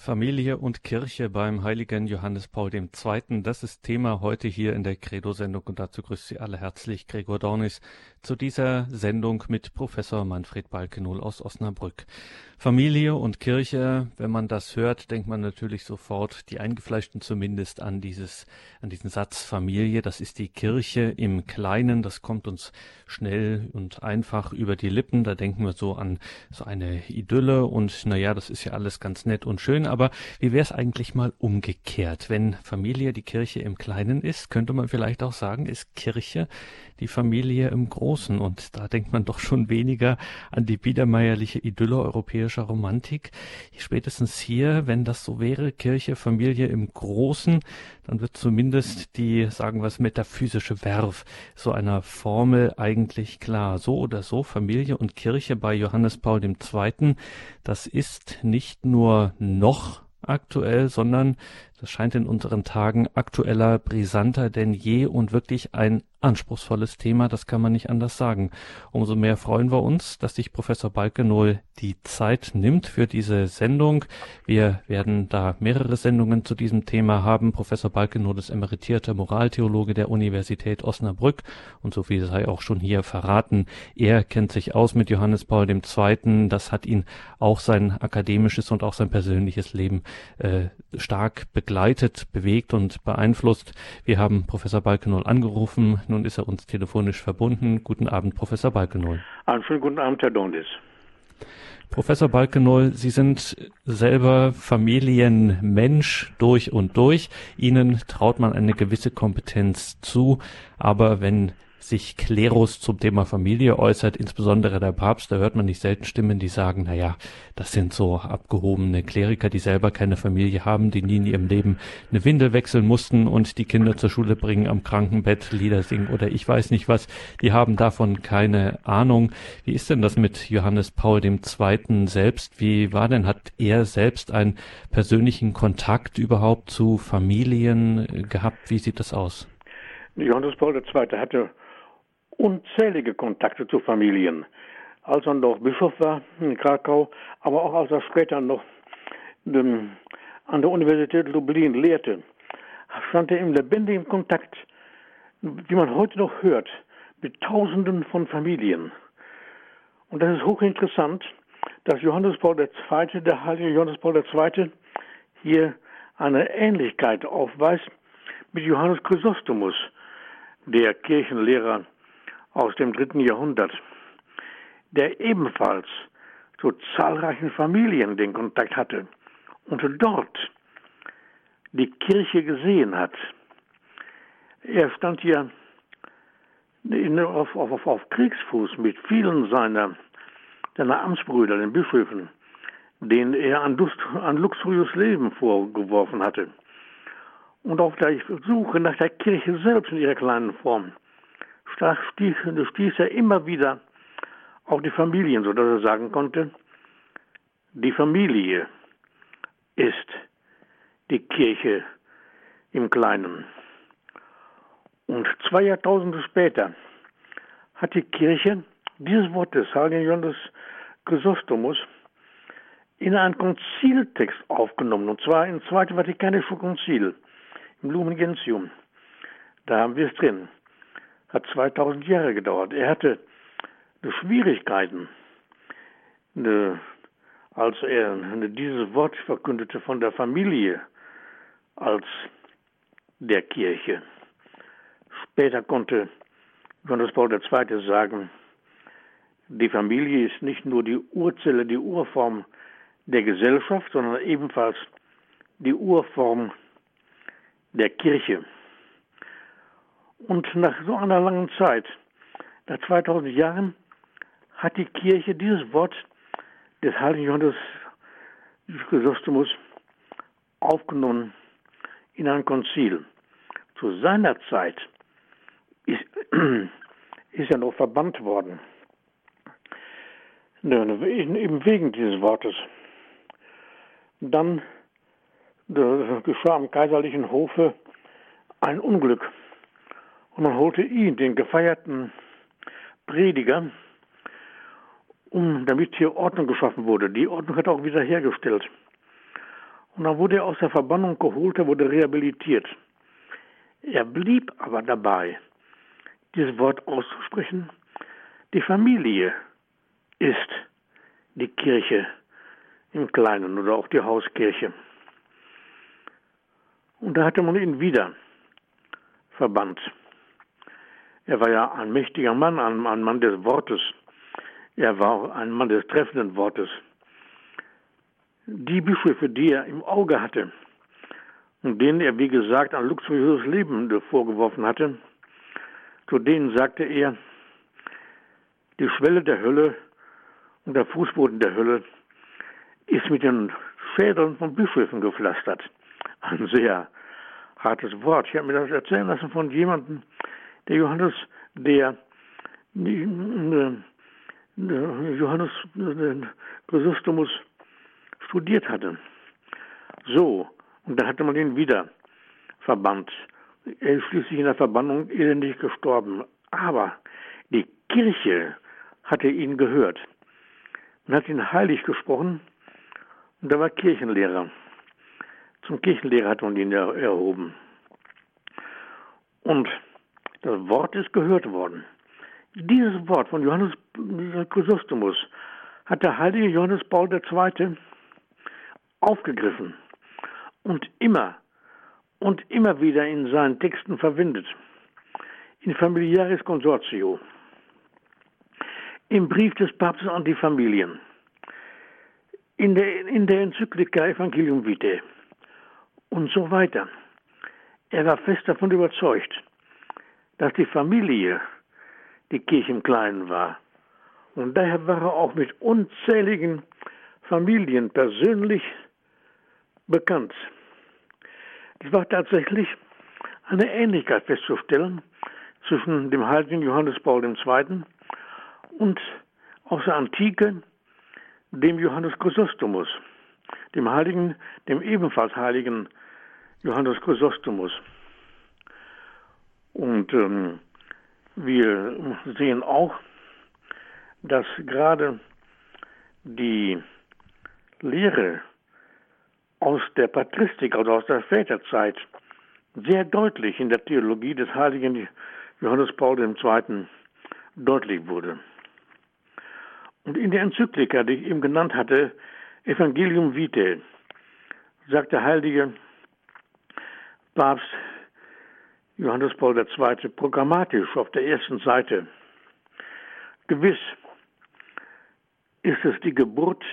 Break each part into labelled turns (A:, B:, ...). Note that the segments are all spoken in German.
A: Familie und Kirche beim heiligen Johannes Paul II. Das ist Thema heute hier in der Credo-Sendung und dazu grüßt Sie alle herzlich Gregor Dornis zu dieser Sendung mit Professor Manfred Balkenohl aus Osnabrück. Familie und Kirche, wenn man das hört, denkt man natürlich sofort, die Eingefleischten zumindest, an dieses, an diesen Satz Familie. Das ist die Kirche im Kleinen. Das kommt uns schnell und einfach über die Lippen. Da denken wir so an so eine Idylle und naja, das ist ja alles ganz nett und schön. Aber wie wäre es eigentlich mal umgekehrt? Wenn Familie die Kirche im Kleinen ist, könnte man vielleicht auch sagen, ist Kirche die Familie im Großen. Und da denkt man doch schon weniger an die biedermeierliche Idylle europäischer Romantik. Spätestens hier, wenn das so wäre, Kirche, Familie im Großen, dann wird zumindest die, sagen wir es, metaphysische Werf so einer Formel eigentlich klar. So oder so, Familie und Kirche bei Johannes Paul II., das ist nicht nur noch aktuell, sondern das scheint in unseren Tagen aktueller, brisanter denn je und wirklich ein anspruchsvolles Thema, das kann man nicht anders sagen. Umso mehr freuen wir uns, dass sich Professor Balkenohl die Zeit nimmt für diese Sendung. Wir werden da mehrere Sendungen zu diesem Thema haben. Professor Balkenohl ist emeritierter Moraltheologe der Universität Osnabrück und so viel sei auch schon hier verraten. Er kennt sich aus mit Johannes Paul II. Das hat ihn auch sein akademisches und auch sein persönliches Leben äh, stark begleitet, bewegt und beeinflusst. Wir haben Professor Balkenohl angerufen nun ist er uns telefonisch verbunden. Guten Abend, Professor Balkenoll.
B: Einen schönen guten Abend, Herr Dondis.
A: Professor Balkenoll, Sie sind selber Familienmensch durch und durch. Ihnen traut man eine gewisse Kompetenz zu. Aber wenn sich Klerus zum Thema Familie äußert, insbesondere der Papst, da hört man nicht selten Stimmen, die sagen, na ja, das sind so abgehobene Kleriker, die selber keine Familie haben, die nie in ihrem Leben eine Windel wechseln mussten und die Kinder zur Schule bringen, am Krankenbett Lieder singen oder ich weiß nicht was, die haben davon keine Ahnung. Wie ist denn das mit Johannes Paul II. selbst? Wie war denn, hat er selbst einen persönlichen Kontakt überhaupt zu Familien gehabt? Wie sieht das aus?
B: Johannes Paul II. hatte unzählige Kontakte zu Familien. Als er noch Bischof war in Krakau, aber auch als er später noch ähm, an der Universität Lublin lehrte, stand er im lebendigen Kontakt, wie man heute noch hört, mit Tausenden von Familien. Und das ist hochinteressant, dass Johannes Paul II., der heilige Johannes Paul II., hier eine Ähnlichkeit aufweist mit Johannes Chrysostomus, der Kirchenlehrer aus dem dritten Jahrhundert, der ebenfalls zu zahlreichen Familien den Kontakt hatte und dort die Kirche gesehen hat. Er stand ja auf, auf, auf Kriegsfuß mit vielen seiner, seiner Amtsbrüder, den Bischöfen, denen er Lust, ein luxuriöses Leben vorgeworfen hatte. Und auf der Suche nach der Kirche selbst in ihrer kleinen Form stieß, stieß er immer wieder auf die Familien, sodass er sagen konnte, die Familie ist die Kirche im Kleinen. Und zwei Jahrtausende später hat die Kirche dieses Wort des heiligen Johannes Chrysostomus in einen Konziltext aufgenommen, und zwar im Zweiten Vatikanischen Konzil, im Lumen Gentium. Da haben wir es drin hat 2000 Jahre gedauert. Er hatte Schwierigkeiten, als er dieses Wort verkündete von der Familie als der Kirche. Später konnte Johannes Paul II. sagen, die Familie ist nicht nur die Urzelle, die Urform der Gesellschaft, sondern ebenfalls die Urform der Kirche. Und nach so einer langen Zeit, nach 2000 Jahren, hat die Kirche dieses Wort des heiligen Johannes Chrysostomus aufgenommen in ein Konzil. Zu seiner Zeit ist, ist er noch verbannt worden. Eben wegen dieses Wortes. Dann geschah am kaiserlichen Hofe ein Unglück. Und man holte ihn, den gefeierten Prediger, um, damit hier Ordnung geschaffen wurde. Die Ordnung hat er auch wieder hergestellt. Und dann wurde er aus der Verbannung geholt, er wurde rehabilitiert. Er blieb aber dabei, dieses Wort auszusprechen. Die Familie ist die Kirche im Kleinen oder auch die Hauskirche. Und da hatte man ihn wieder verbannt. Er war ja ein mächtiger Mann, ein, ein Mann des Wortes. Er war ein Mann des treffenden Wortes. Die Bischöfe, die er im Auge hatte und denen er, wie gesagt, ein luxuriöses Leben vorgeworfen hatte, zu denen sagte er, die Schwelle der Hölle und der Fußboden der Hölle ist mit den Schädeln von Bischöfen gepflastert. Ein sehr hartes Wort. Ich habe mir das erzählen lassen von jemandem, der Johannes, der äh, Johannes äh, Chrysostomus studiert hatte. So, und dann hatte man ihn wieder verbannt. Er ist schließlich in der Verbannung elendig gestorben. Aber die Kirche hatte ihn gehört. Man hat ihn heilig gesprochen und er war Kirchenlehrer. Zum Kirchenlehrer hat man ihn erhoben. Und das Wort ist gehört worden. Dieses Wort von Johannes Chrysostomus hat der heilige Johannes Paul II. aufgegriffen und immer und immer wieder in seinen Texten verwendet. In Familiaris Consortio, im Brief des Papstes an die Familien, in der, in der Enzyklika Evangelium Vitae und so weiter. Er war fest davon überzeugt, dass die Familie die Kirche im Kleinen war. Und daher war er auch mit unzähligen Familien persönlich bekannt. Es war tatsächlich eine Ähnlichkeit festzustellen zwischen dem heiligen Johannes Paul II. und aus der Antike dem Johannes Chrysostomus, dem heiligen, dem ebenfalls heiligen Johannes Chrysostomus. Und ähm, wir sehen auch, dass gerade die Lehre aus der Patristik, also aus der Väterzeit, sehr deutlich in der Theologie des heiligen Johannes Paul II. deutlich wurde. Und in der Enzyklika, die ich eben genannt hatte, Evangelium Vitae, sagt der heilige Papst Johannes Paul II. programmatisch auf der ersten Seite, gewiss ist es die Geburt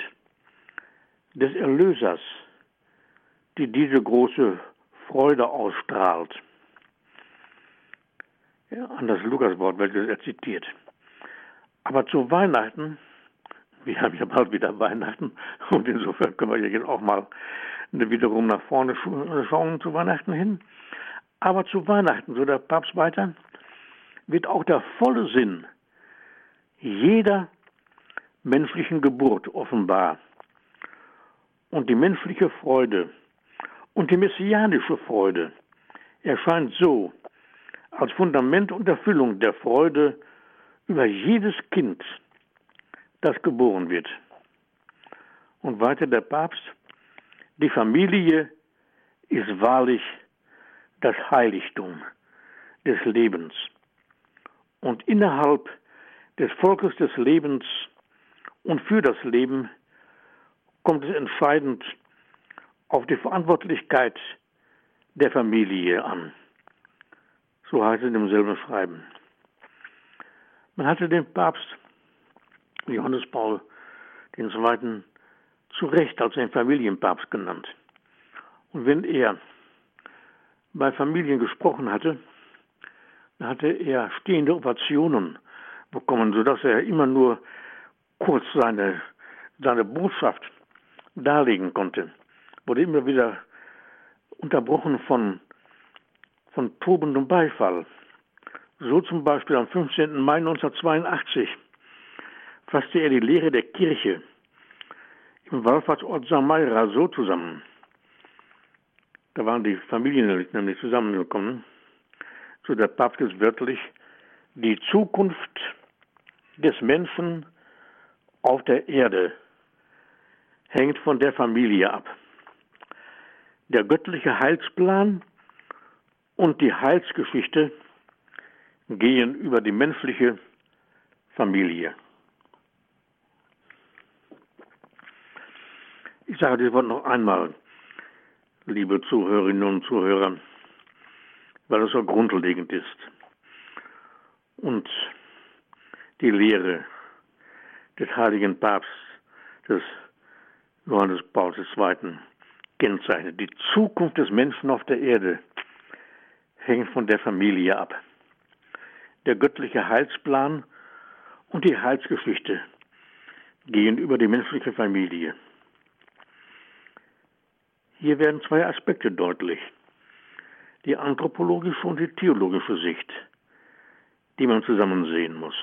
B: des Erlösers, die diese große Freude ausstrahlt. Ja, an das Lukaswort, welches er zitiert. Aber zu Weihnachten, wir haben ja bald wieder Weihnachten, und insofern können wir jetzt auch mal wiederum nach vorne schauen zu Weihnachten hin. Aber zu Weihnachten, so der Papst weiter, wird auch der volle Sinn jeder menschlichen Geburt offenbar. Und die menschliche Freude und die messianische Freude erscheint so als Fundament und Erfüllung der Freude über jedes Kind, das geboren wird. Und weiter der Papst, die Familie ist wahrlich das Heiligtum des Lebens. Und innerhalb des Volkes des Lebens und für das Leben kommt es entscheidend auf die Verantwortlichkeit der Familie an. So heißt es in demselben Schreiben. Man hatte den Papst Johannes Paul II. zu Recht als den Familienpapst genannt. Und wenn er bei Familien gesprochen hatte, hatte er stehende Ovationen bekommen, sodass er immer nur kurz seine, seine Botschaft darlegen konnte wurde immer wieder unterbrochen von, von tobendem Beifall. So zum Beispiel am 15. Mai 1982 fasste er die Lehre der Kirche im Wallfahrtsort Samaira so zusammen. Da waren die Familien nämlich zusammengekommen. So der Papst ist wörtlich, die Zukunft des Menschen auf der Erde hängt von der Familie ab. der göttliche Heilsplan und die Heilsgeschichte gehen über die menschliche Familie. Ich sage dieses Wort noch einmal, liebe Zuhörerinnen und Zuhörer, weil es so grundlegend ist und die Lehre des heiligen Papstes, des Johannes Paul II. kennzeichnet. Die Zukunft des Menschen auf der Erde hängt von der Familie ab. Der göttliche Heilsplan und die Heilsgeschichte gehen über die menschliche Familie. Hier werden zwei Aspekte deutlich. Die anthropologische und die theologische Sicht, die man zusammen sehen muss.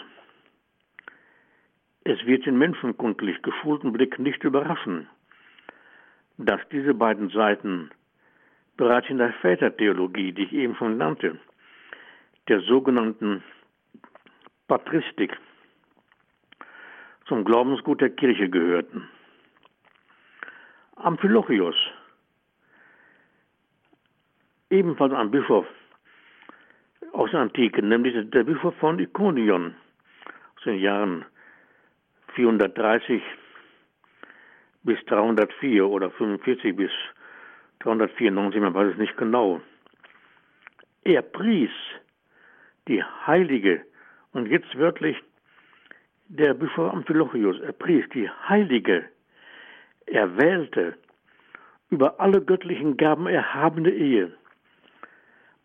B: Es wird den menschenkundlich geschulten Blick nicht überraschen, dass diese beiden Seiten bereits in der Vätertheologie, die ich eben schon nannte, der sogenannten Patristik, zum Glaubensgut der Kirche gehörten. Amphilochios, ebenfalls ein Bischof aus der Antike, nämlich der Bischof von Ikonion aus den Jahren 430 bis 304 oder 45 bis 394, man weiß es nicht genau. Er pries die heilige, und jetzt wörtlich der Bischof Amphilochius, er pries die heilige, erwählte, über alle göttlichen Gaben erhabene Ehe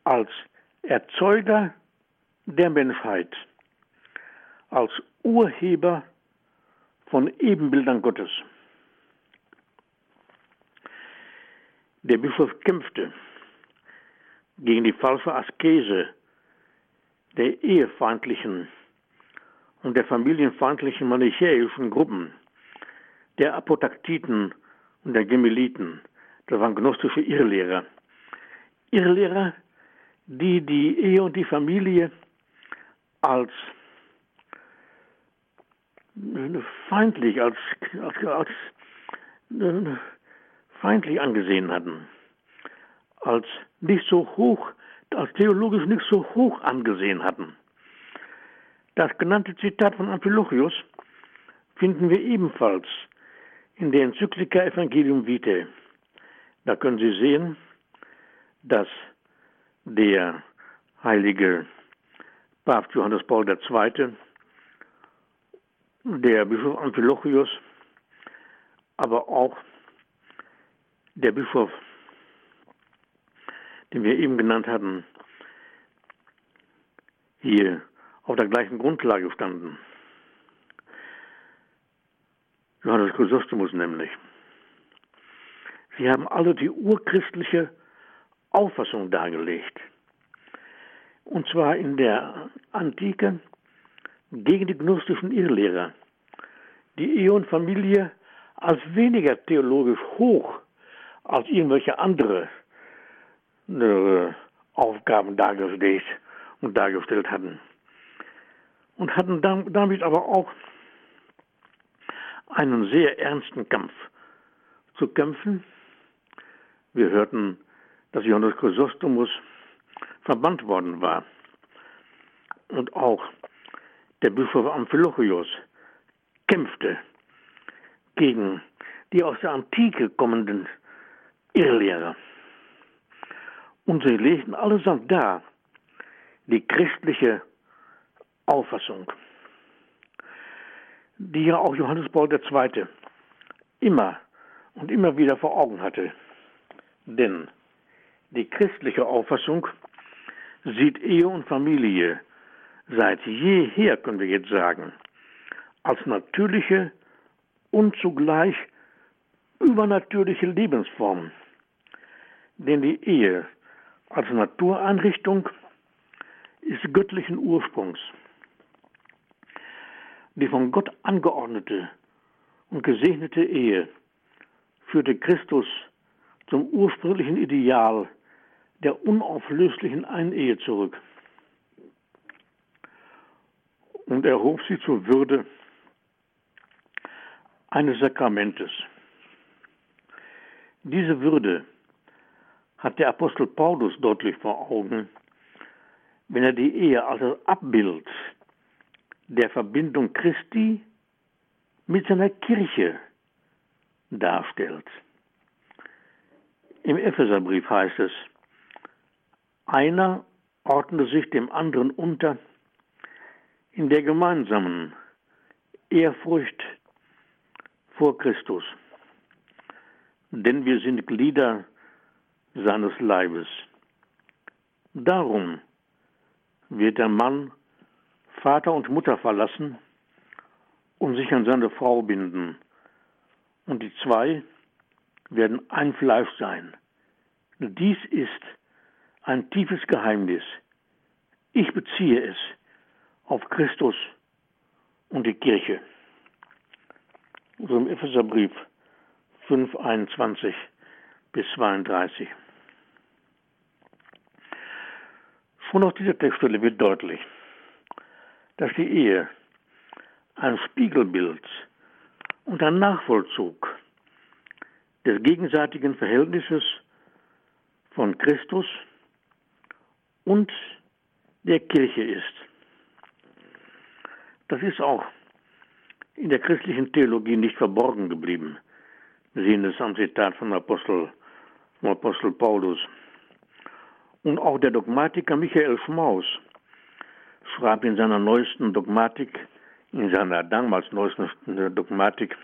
B: als Erzeuger der Menschheit, als Urheber von Ebenbildern Gottes. Der Bischof kämpfte gegen die falsche Askese der ehefeindlichen und der familienfeindlichen manichäischen Gruppen, der Apotaktiten und der Gemeliten, das waren gnostische Irrlehrer. Irrlehrer, die die Ehe und die Familie als feindlich, als, als, als äh, feindlich angesehen hatten, als nicht so hoch, als theologisch nicht so hoch angesehen hatten. Das genannte Zitat von Amphilochius finden wir ebenfalls in der Enzyklika Evangelium Vitae. Da können Sie sehen, dass der heilige Papst Johannes Paul II der Bischof Amphilochius, aber auch der Bischof, den wir eben genannt hatten, hier auf der gleichen Grundlage standen. Johannes Chrysostomus nämlich. Sie haben alle die urchristliche Auffassung dargelegt. Und zwar in der Antike gegen die gnostischen Irrlehrer, die und Familie als weniger theologisch hoch als irgendwelche andere äh, Aufgaben dargelegt und dargestellt hatten. Und hatten damit aber auch einen sehr ernsten Kampf zu kämpfen. Wir hörten, dass Johannes Chrysostomus verbannt worden war. Und auch der Bischof Amphilochios kämpfte gegen die aus der Antike kommenden Irrlehrer. Und sie legten allesamt dar die christliche Auffassung, die ja auch Johannes Paul II. immer und immer wieder vor Augen hatte. Denn die christliche Auffassung sieht Ehe und Familie seit jeher, können wir jetzt sagen, als natürliche und zugleich übernatürliche Lebensform. Denn die Ehe als Natureinrichtung ist göttlichen Ursprungs. Die von Gott angeordnete und gesegnete Ehe führte Christus zum ursprünglichen Ideal der unauflöslichen Einehe zurück und erhob sie zur Würde eines Sakramentes. Diese Würde hat der Apostel Paulus deutlich vor Augen, wenn er die Ehe als das Abbild der Verbindung Christi mit seiner Kirche darstellt. Im Epheserbrief heißt es, einer ordne sich dem anderen unter in der gemeinsamen Ehrfurcht vor Christus. Denn wir sind Glieder seines Leibes. Darum wird der Mann Vater und Mutter verlassen und sich an seine Frau binden. Und die zwei werden ein Fleisch sein. Dies ist ein tiefes Geheimnis. Ich beziehe es auf Christus und die Kirche. So im Epheserbrief 5, 21 bis 32. Schon auf dieser Textstelle wird deutlich, dass die Ehe ein Spiegelbild und ein Nachvollzug des gegenseitigen Verhältnisses von Christus und der Kirche ist. Das ist auch in der christlichen Theologie nicht verborgen geblieben. Wir sehen es am Zitat von Apostel, von Apostel Paulus. Und auch der Dogmatiker Michael Schmaus schreibt in seiner neuesten Dogmatik, in seiner damals neuesten Dogmatik,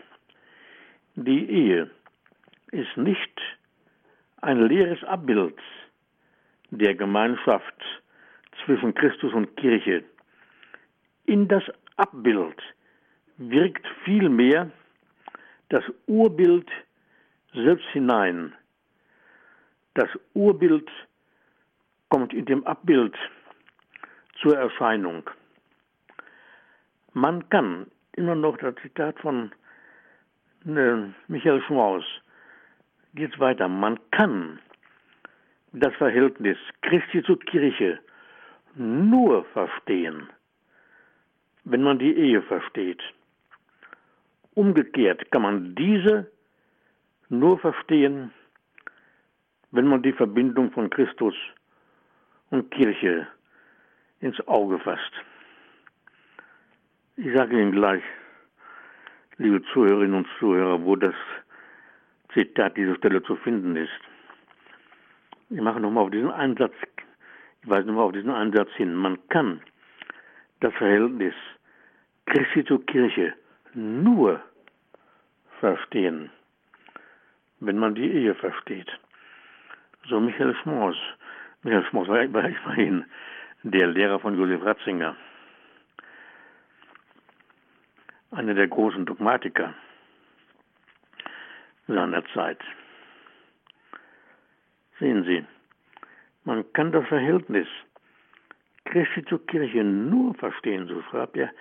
B: die Ehe ist nicht ein leeres Abbild der Gemeinschaft zwischen Christus und Kirche. In das Abbild wirkt vielmehr das Urbild selbst hinein. Das Urbild kommt in dem Abbild zur Erscheinung. Man kann, immer noch das Zitat von ne, Michael Schmaus, geht weiter, man kann das Verhältnis Christi zur Kirche nur verstehen, wenn man die Ehe versteht. Umgekehrt kann man diese nur verstehen, wenn man die Verbindung von Christus und Kirche ins Auge fasst. Ich sage Ihnen gleich, liebe Zuhörerinnen und Zuhörer, wo das Zitat dieser Stelle zu finden ist. Ich mache nochmal auf diesen Einsatz, ich weise nochmal auf diesen Einsatz hin. Man kann das Verhältnis Christi zur Kirche nur verstehen, wenn man die Ehe versteht. So Michael Schmors. Michael Schmors war, immerhin der Lehrer von Josef Ratzinger, einer der großen Dogmatiker seiner Zeit. Sehen Sie, man kann das Verhältnis Christi zur Kirche nur verstehen, so schreibt er.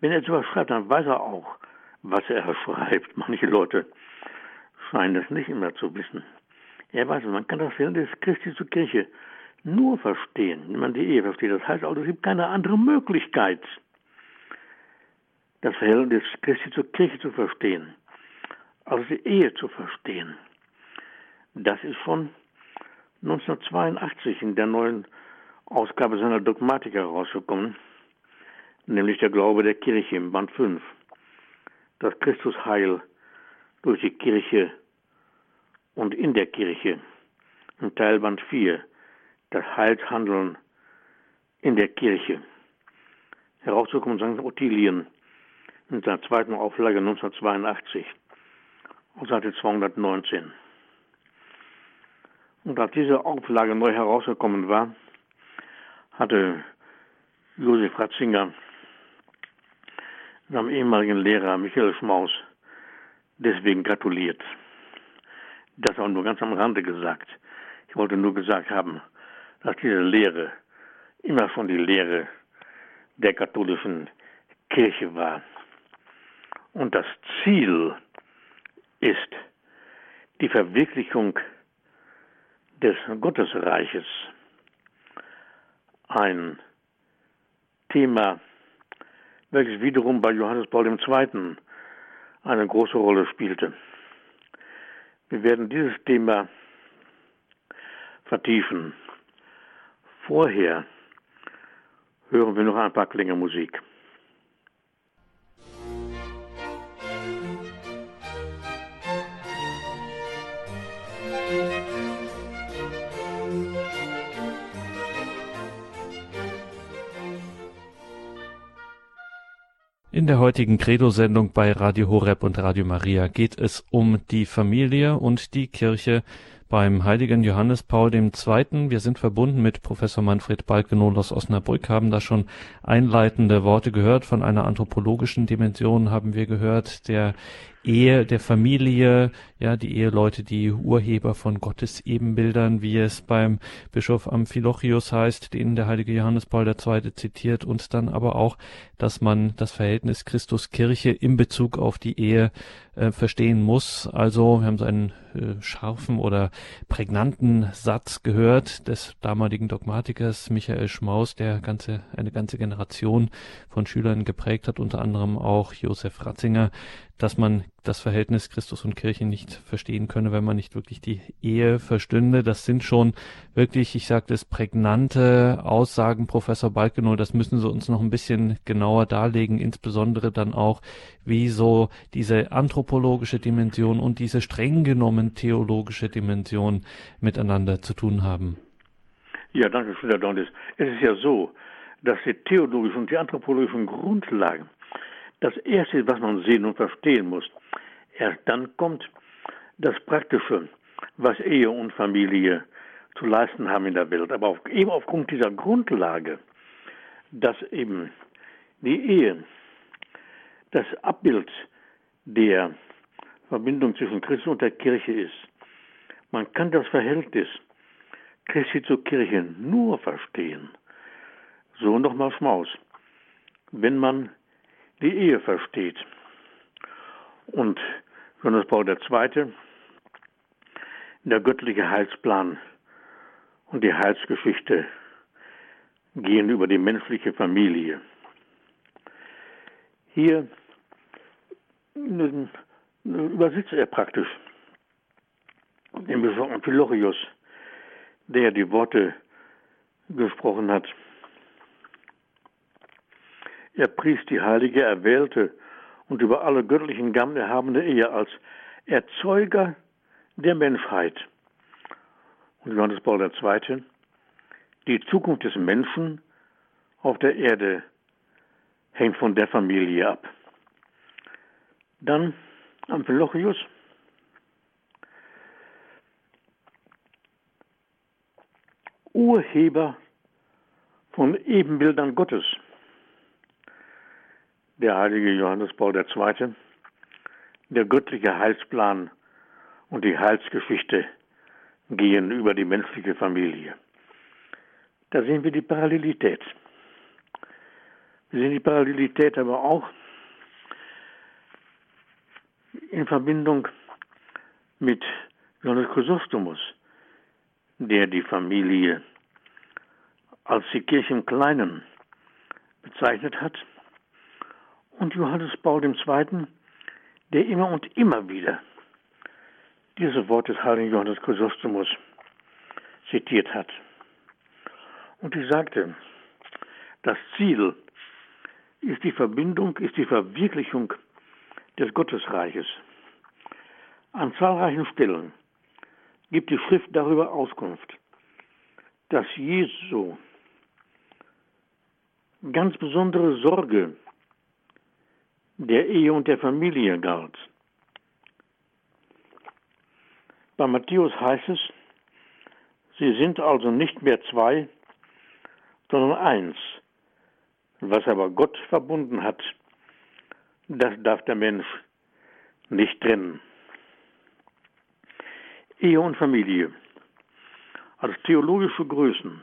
B: Wenn er etwas schreibt, dann weiß er auch, was er schreibt. Manche Leute scheinen das nicht immer zu wissen. Er weiß, man kann das Verhältnis Christi zur Kirche nur verstehen, wenn man die Ehe versteht. Das heißt also, es gibt keine andere Möglichkeit, das Verhältnis Christi zur Kirche zu verstehen, als die Ehe zu verstehen. Das ist schon 1982 in der neuen Ausgabe seiner Dogmatik herausgekommen, nämlich der Glaube der Kirche im Band 5, das Christusheil durch die Kirche und in der Kirche, im Teilband 4, das Heilshandeln in der Kirche. Herausgekommen St. Ottilien in seiner zweiten Auflage 1982, auf Seite 219. Und als diese Auflage neu herausgekommen war, hatte Josef Ratzinger seinem ehemaligen Lehrer Michael Schmaus deswegen gratuliert. Das auch nur ganz am Rande gesagt. Ich wollte nur gesagt haben, dass diese Lehre immer schon die Lehre der katholischen Kirche war. Und das Ziel ist die Verwirklichung des Gottesreiches ein Thema, welches wiederum bei Johannes Paul II. eine große Rolle spielte. Wir werden dieses Thema vertiefen. Vorher hören wir noch ein paar Klänge Musik.
A: In der heutigen Credo-Sendung bei Radio Horeb und Radio Maria geht es um die Familie und die Kirche beim heiligen Johannes Paul II. Wir sind verbunden mit Professor Manfred Balkenohl aus Osnabrück, haben da schon einleitende Worte gehört. Von einer anthropologischen Dimension haben wir gehört, der Ehe, der Familie, ja, die Eheleute, die Urheber von Gottes Ebenbildern, wie es beim Bischof Amphilochius heißt, den der heilige Johannes Paul II. zitiert, und dann aber auch, dass man das Verhältnis Christus-Kirche in Bezug auf die Ehe äh, verstehen muss. Also, wir haben so einen äh, scharfen oder prägnanten Satz gehört des damaligen Dogmatikers Michael Schmaus, der ganze, eine ganze Generation von Schülern geprägt hat, unter anderem auch Josef Ratzinger, dass man das Verhältnis Christus und Kirche nicht verstehen könne, wenn man nicht wirklich die Ehe verstünde. Das sind schon wirklich, ich sage das, prägnante Aussagen, Professor Balkenow. Das müssen Sie uns noch ein bisschen genauer darlegen, insbesondere dann auch, wie so diese anthropologische Dimension und diese streng genommen theologische Dimension miteinander zu tun haben.
B: Ja, danke schön, Herr Dondes. Es ist ja so, dass die theologischen und die anthropologischen Grundlagen das Erste, was man sehen und verstehen muss. Erst dann kommt das Praktische, was Ehe und Familie zu leisten haben in der Welt. Aber auf, eben aufgrund dieser Grundlage, dass eben die Ehe das Abbild der Verbindung zwischen Christus und der Kirche ist. Man kann das Verhältnis Christi zur Kirche nur verstehen, so nochmal Schmaus, wenn man die Ehe versteht. Und Johannes Paul II., der göttliche Heilsplan und die Heilsgeschichte gehen über die menschliche Familie. Hier übersetzt er praktisch den Bischof Amphilochius, der die Worte gesprochen hat er pries die heilige, erwählte und über alle göttlichen Gaben erhabene Ehe als Erzeuger der Menschheit. Und Johannes Paul II. Die Zukunft des Menschen auf der Erde hängt von der Familie ab. Dann Amphilochius. Urheber von Ebenbildern Gottes der heilige Johannes Paul II., der göttliche Heilsplan und die Heilsgeschichte gehen über die menschliche Familie. Da sehen wir die Parallelität. Wir sehen die Parallelität aber auch in Verbindung mit Johannes Chrysostomus, der die Familie als die Kirche im Kleinen bezeichnet hat und Johannes Paul II., der immer und immer wieder diese Worte des heiligen Johannes Chrysostomus zitiert hat. Und ich sagte, das Ziel ist die Verbindung, ist die Verwirklichung des Gottesreiches. An zahlreichen Stellen gibt die Schrift darüber Auskunft, dass Jesu ganz besondere Sorge der Ehe und der Familie galt. Bei Matthäus heißt es, sie sind also nicht mehr zwei, sondern eins. Was aber Gott verbunden hat, das darf der Mensch nicht trennen. Ehe und Familie als theologische Größen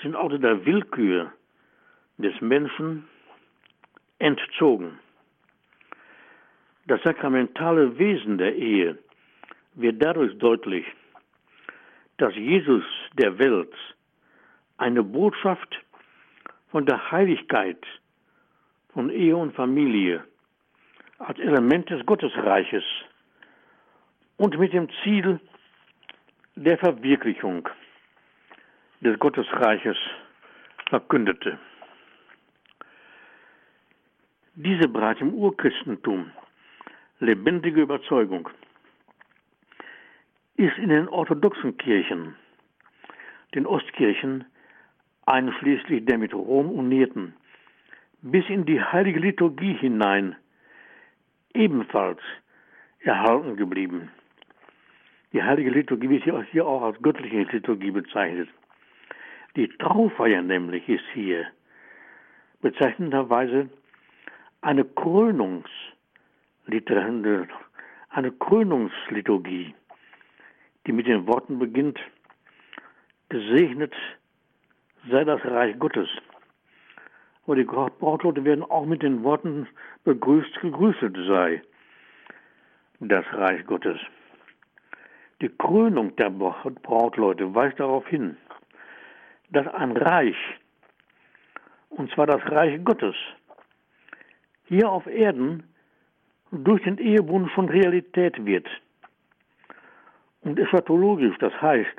B: sind also der Willkür des Menschen entzogen. Das sakramentale Wesen der Ehe wird dadurch deutlich, dass Jesus der Welt eine Botschaft von der Heiligkeit von Ehe und Familie als Element des Gottesreiches und mit dem Ziel der Verwirklichung des Gottesreiches verkündete. Diese bereits im Urchristentum lebendige Überzeugung ist in den orthodoxen Kirchen, den Ostkirchen, einschließlich der mit Rom unierten, bis in die heilige Liturgie hinein ebenfalls erhalten geblieben. Die heilige Liturgie wird hier auch als göttliche Liturgie bezeichnet. Die Traufeier nämlich ist hier bezeichnenderweise eine Krönungsliturgie, eine Krönungsliturgie, die mit den Worten beginnt, gesegnet sei das Reich Gottes. Aber die Brautleute werden auch mit den Worten begrüßt, gegrüßet sei das Reich Gottes. Die Krönung der Brautleute weist darauf hin, dass ein Reich, und zwar das Reich Gottes, hier auf Erden durch den Ehebund schon Realität wird. Und eschatologisch, das heißt,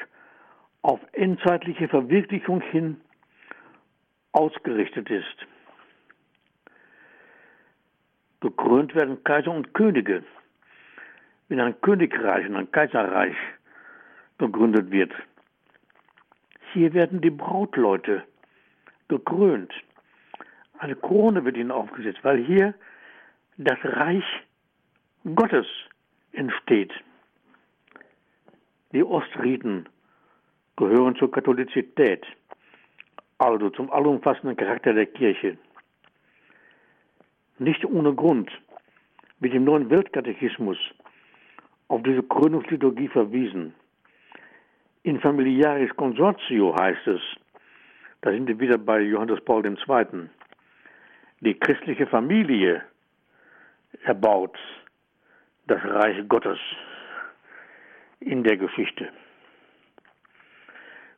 B: auf endzeitliche Verwirklichung hin ausgerichtet ist. Gekrönt werden Kaiser und Könige, wenn ein Königreich und ein Kaiserreich gegründet wird. Hier werden die Brautleute gekrönt. Eine Krone wird ihnen aufgesetzt, weil hier das Reich Gottes entsteht. Die Ostriten gehören zur Katholizität, also zum allumfassenden Charakter der Kirche. Nicht ohne Grund wird im neuen Weltkatechismus auf diese Krönungsliturgie verwiesen. In familiaris consortio heißt es, da sind wir wieder bei Johannes Paul II die christliche Familie erbaut das Reich Gottes in der Geschichte.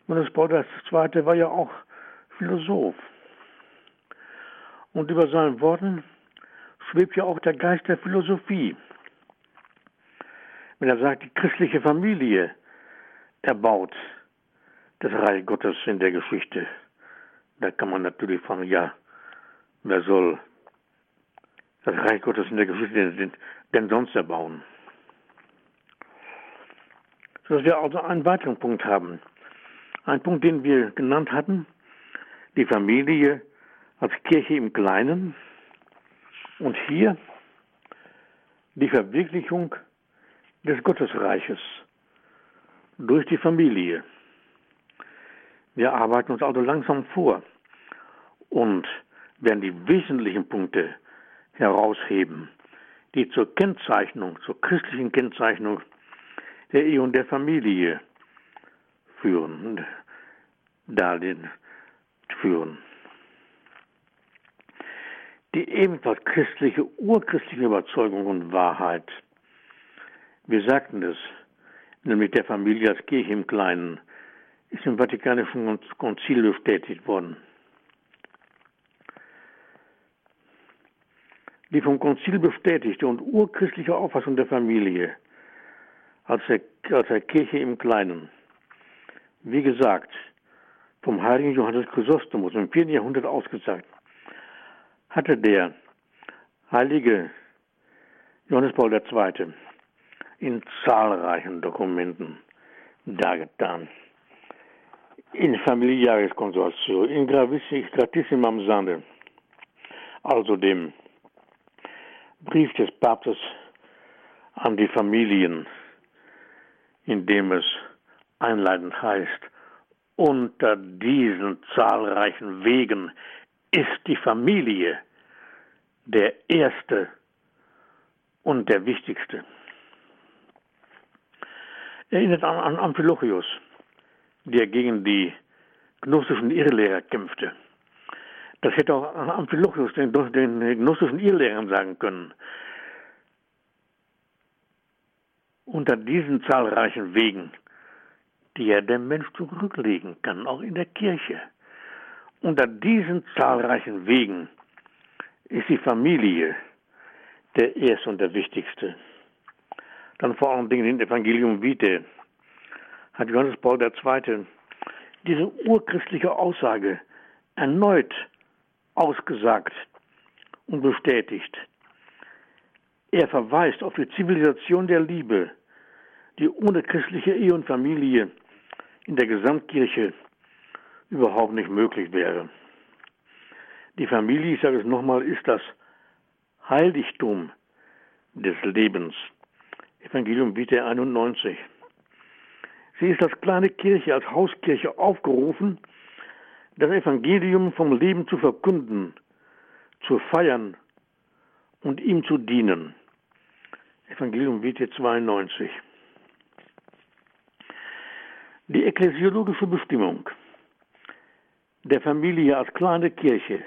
B: Johannes Paul II. war ja auch Philosoph. Und über seinen Worten schwebt ja auch der Geist der Philosophie. Wenn er sagt, die christliche Familie erbaut das Reich Gottes in der Geschichte, da kann man natürlich fragen, ja, Wer soll das Reich Gottes in der Geschichte denn sonst erbauen? Sodass wir also einen weiteren Punkt haben. Ein Punkt, den wir genannt hatten, die Familie als Kirche im Kleinen und hier die Verwirklichung des Gottesreiches durch die Familie. Wir arbeiten uns also langsam vor und werden die wesentlichen Punkte herausheben, die zur Kennzeichnung, zur christlichen Kennzeichnung der Ehe und der Familie führen, darin führen. Die ebenfalls christliche, urchristliche Überzeugung und Wahrheit, wir sagten es, nämlich der Familie als Kirche im Kleinen, ist im Vatikanischen Konzil bestätigt worden. Die vom Konzil bestätigte und urchristliche Auffassung der Familie als der, als der Kirche im Kleinen. Wie gesagt, vom heiligen Johannes Chrysostomus im 4. Jahrhundert ausgezeigt, hatte der heilige Johannes Paul II. in zahlreichen Dokumenten dargetan. In Familiaris Consortio, in Gravissimam Sande, also dem Brief des Papstes an die Familien, in dem es einleitend heißt, unter diesen zahlreichen Wegen ist die Familie der erste und der wichtigste. Erinnert an, Amphilochius, der gegen die gnostischen Irrlehrer kämpfte. Das hätte auch Amphilochius den, den gnostischen Irrlehrern sagen können. Unter diesen zahlreichen Wegen, die ja der Mensch zurücklegen kann, auch in der Kirche, unter diesen zahlreichen Wegen ist die Familie der erste und der wichtigste. Dann vor allen Dingen im Evangelium Vitae hat Johannes Paul II. diese urchristliche Aussage erneut ausgesagt und bestätigt. Er verweist auf die Zivilisation der Liebe, die ohne christliche Ehe und Familie in der Gesamtkirche überhaupt nicht möglich wäre. Die Familie, ich sage es nochmal, ist das Heiligtum des Lebens. Evangelium Vitae 91. Sie ist als kleine Kirche, als Hauskirche aufgerufen, das Evangelium vom Leben zu verkünden, zu feiern und ihm zu dienen. Evangelium Vitae 92. Die ekklesiologische Bestimmung der Familie als kleine Kirche,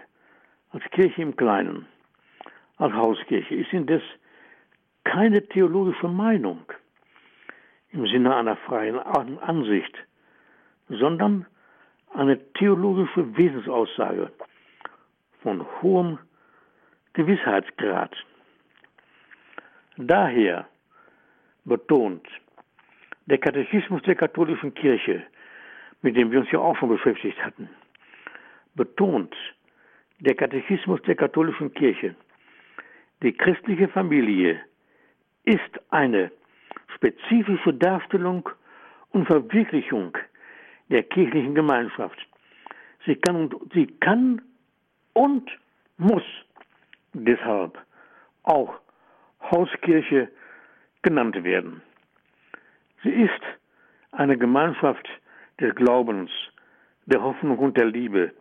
B: als Kirche im Kleinen, als Hauskirche, ist indes keine theologische Meinung im Sinne einer freien Ansicht, sondern eine theologische Wesensaussage von hohem Gewissheitsgrad. Daher betont der Katechismus der katholischen Kirche, mit dem wir uns ja auch schon beschäftigt hatten, betont der Katechismus der katholischen Kirche, die christliche Familie ist eine spezifische Darstellung und Verwirklichung der kirchlichen Gemeinschaft. Sie kann, sie kann und muss deshalb auch Hauskirche genannt werden. Sie ist eine Gemeinschaft des Glaubens, der Hoffnung und der Liebe.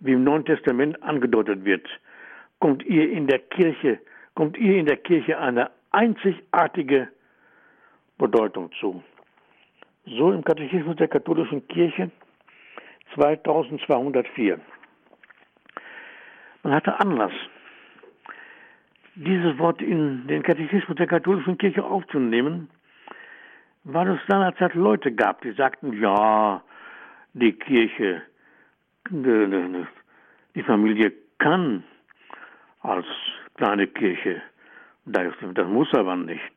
B: Wie im Neuen Testament angedeutet wird, kommt ihr in der Kirche, kommt ihr in der Kirche eine einzigartige Bedeutung zu. So im Katechismus der katholischen Kirche 2204. Man hatte Anlass, dieses Wort in den Katechismus der katholischen Kirche aufzunehmen, weil es seinerzeit Leute gab, die sagten, ja, die Kirche, die Familie kann als kleine Kirche, das muss aber nicht.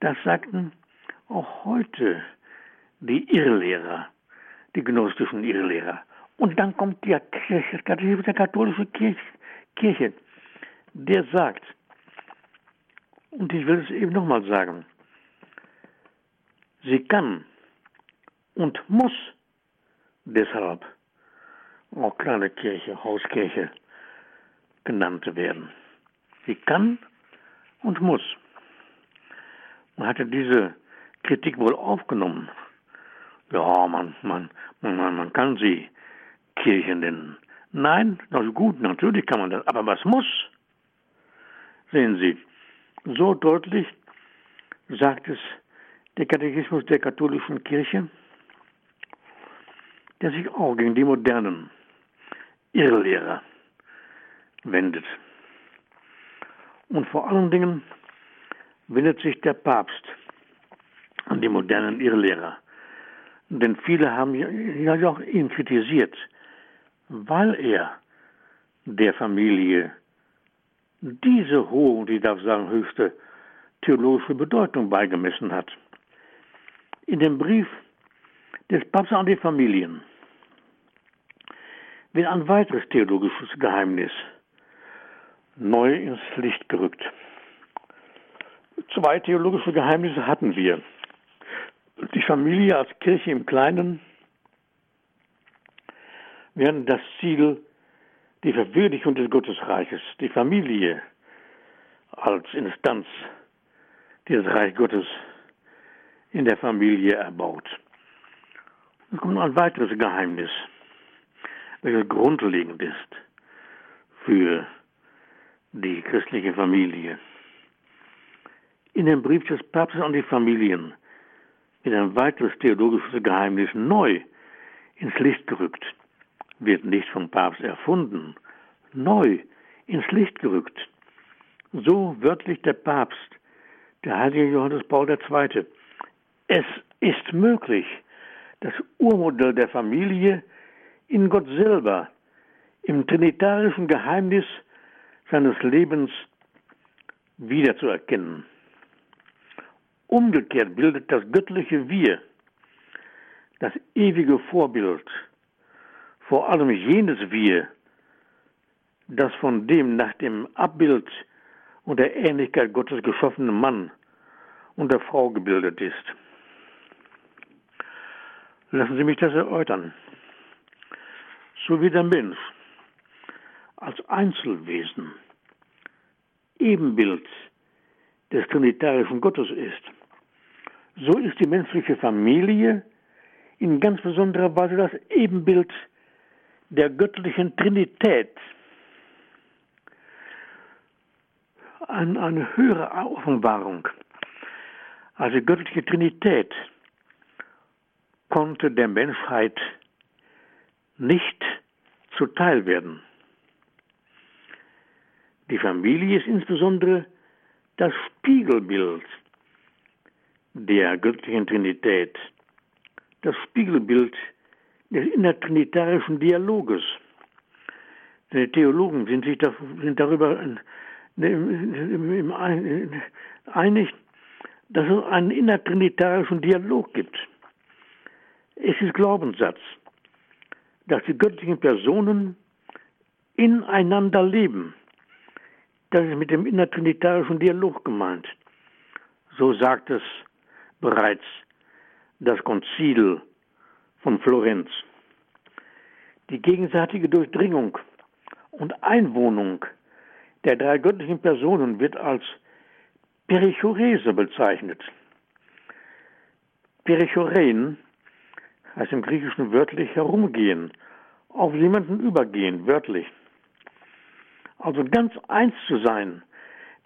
B: Das sagten auch heute die Irrlehrer, die gnostischen Irrlehrer. Und dann kommt der Kirche, der katholische Kirche, Kirche, der sagt, und ich will es eben nochmal sagen, Sie kann und muss deshalb auch kleine Kirche, Hauskirche genannt werden. Sie kann und muss. Man hatte diese Kritik wohl aufgenommen. Ja, man, man, man, man kann sie Kirchen nennen. Nein, das ist gut, natürlich kann man das, aber was muss? Sehen Sie, so deutlich sagt es der Katechismus der katholischen Kirche, der sich auch gegen die modernen Irrlehrer wendet. Und vor allen Dingen wendet sich der Papst an die modernen Irrlehrer. Denn viele haben ja auch ihn kritisiert, weil er der Familie diese hohe und ich darf sagen höchste theologische Bedeutung beigemessen hat in dem Brief des Papstes an die Familien wird ein weiteres theologisches Geheimnis neu ins Licht gerückt. Zwei theologische Geheimnisse hatten wir. Die Familie als Kirche im Kleinen während das Ziel die Verwirklichung des Gottesreiches, die Familie als Instanz dieses Reich Gottes in der Familie erbaut. Es kommt noch ein weiteres Geheimnis, welches grundlegend ist für die christliche Familie. In dem Brief des Papstes an die Familien wird ein weiteres theologisches Geheimnis neu ins Licht gerückt, wird nicht vom Papst erfunden, neu ins Licht gerückt. So wörtlich der Papst, der heilige Johannes Paul II. Es ist möglich, das Urmodell der Familie in Gott selber, im trinitarischen Geheimnis seines Lebens wiederzuerkennen. Umgekehrt bildet das göttliche Wir das ewige Vorbild, vor allem jenes Wir, das von dem nach dem Abbild und der Ähnlichkeit Gottes geschaffene Mann und der Frau gebildet ist. Lassen Sie mich das erläutern. So wie der Mensch als Einzelwesen Ebenbild des trinitarischen Gottes ist, so ist die menschliche Familie in ganz besonderer Weise das Ebenbild der göttlichen Trinität. Eine, eine höhere Offenbarung. Also die göttliche Trinität konnte der Menschheit nicht zuteil werden. Die Familie ist insbesondere das Spiegelbild der göttlichen Trinität, das Spiegelbild des innertrinitarischen Dialoges. Die Theologen sind sich da, sind darüber einig, dass es einen innertrinitarischen Dialog gibt. Es ist Glaubenssatz, dass die göttlichen Personen ineinander leben. Das ist mit dem innertrinitarischen Dialog gemeint. So sagt es bereits das Konzil von Florenz. Die gegenseitige Durchdringung und Einwohnung der drei göttlichen Personen wird als Perichorese bezeichnet. Perichorein heißt im Griechischen wörtlich herumgehen, auf jemanden übergehen, wörtlich. Also ganz eins zu sein.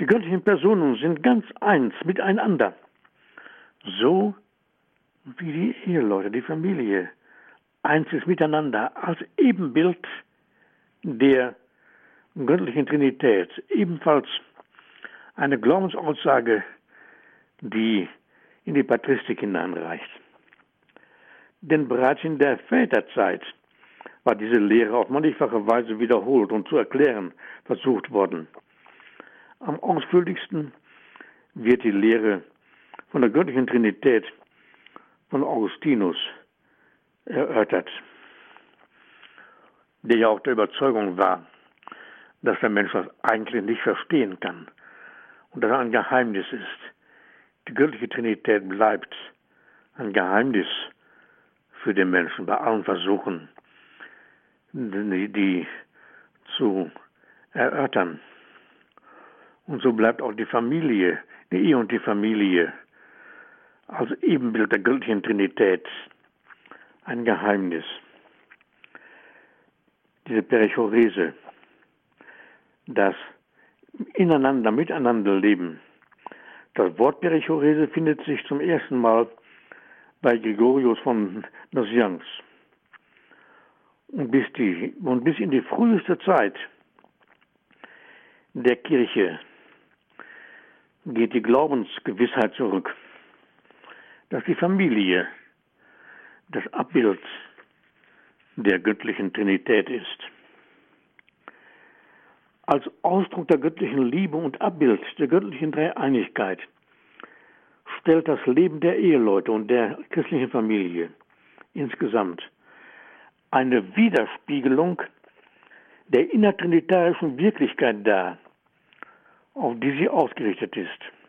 B: Die göttlichen Personen sind ganz eins miteinander. So wie die Eheleute, die Familie, eins ist miteinander als Ebenbild der göttlichen Trinität. Ebenfalls eine Glaubensaussage, die in die Patristik hineinreicht. Denn bereits in der Väterzeit war diese Lehre auf mannigfache Weise wiederholt und zu erklären versucht worden. Am ausführlichsten wird die Lehre von der göttlichen Trinität von Augustinus erörtert, der ja auch der Überzeugung war, dass der Mensch das eigentlich nicht verstehen kann und dass er ein Geheimnis ist. Die göttliche Trinität bleibt ein Geheimnis für den Menschen bei allen Versuchen, die, die zu erörtern. Und so bleibt auch die Familie, die Ehe und die Familie als Ebenbild der göttlichen Trinität ein Geheimnis. Diese Perichorese, das ineinander, miteinander leben. Das Wort Perichorese findet sich zum ersten Mal bei Gregorius von Nazianz. Und bis, die, und bis in die früheste Zeit der Kirche geht die Glaubensgewissheit zurück, dass die Familie das Abbild der göttlichen Trinität ist. Als Ausdruck der göttlichen Liebe und Abbild der göttlichen Dreieinigkeit stellt das Leben der Eheleute und der christlichen Familie insgesamt eine Widerspiegelung der innertrinitarischen Wirklichkeit dar, auf die sie ausgerichtet ist.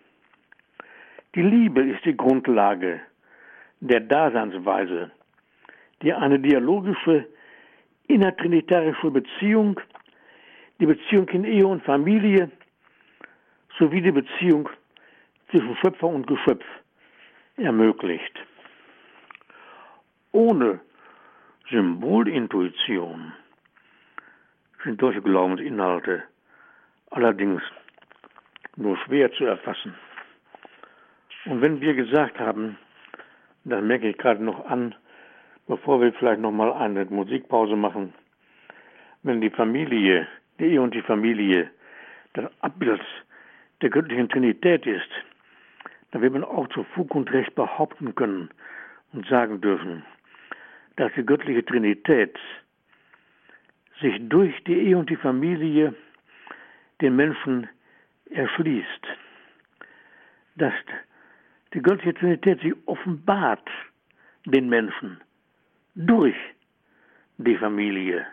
B: Die Liebe ist die Grundlage der Daseinsweise, die eine dialogische innertrinitarische Beziehung, die Beziehung in Ehe und Familie sowie die Beziehung zwischen Schöpfer und Geschöpf ermöglicht. Ohne Symbolintuition sind solche Glaubensinhalte allerdings nur schwer zu erfassen. Und wenn wir gesagt haben, das merke ich gerade noch an, bevor wir vielleicht noch mal eine Musikpause machen, wenn die Familie, die Ehe und die Familie das Abbild der göttlichen Trinität ist, dann wird man auch zu Fug und Recht behaupten können und sagen dürfen, dass die göttliche Trinität sich durch die Ehe und die Familie den Menschen erschließt, dass die göttliche Trinität sich offenbart den Menschen durch die Familie,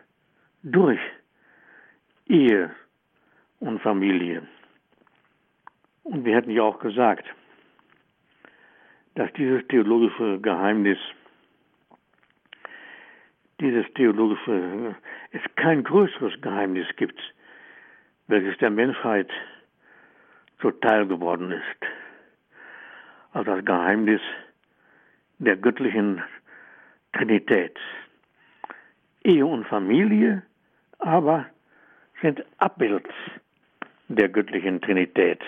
B: durch Ehe und Familie. Und wir hätten ja auch gesagt, dass dieses theologische Geheimnis, dieses theologische, es kein größeres Geheimnis gibt, welches der Menschheit zuteil geworden ist, als das Geheimnis der göttlichen Trinität. Ehe und Familie aber sind Abbild der göttlichen Trinität.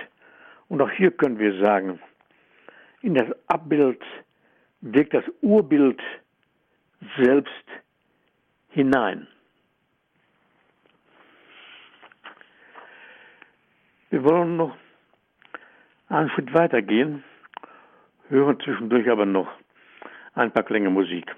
B: Und auch hier können wir sagen, in das Abbild wirkt das Urbild selbst hinein. Wir wollen noch einen Schritt weitergehen, hören zwischendurch aber noch ein paar Klänge Musik.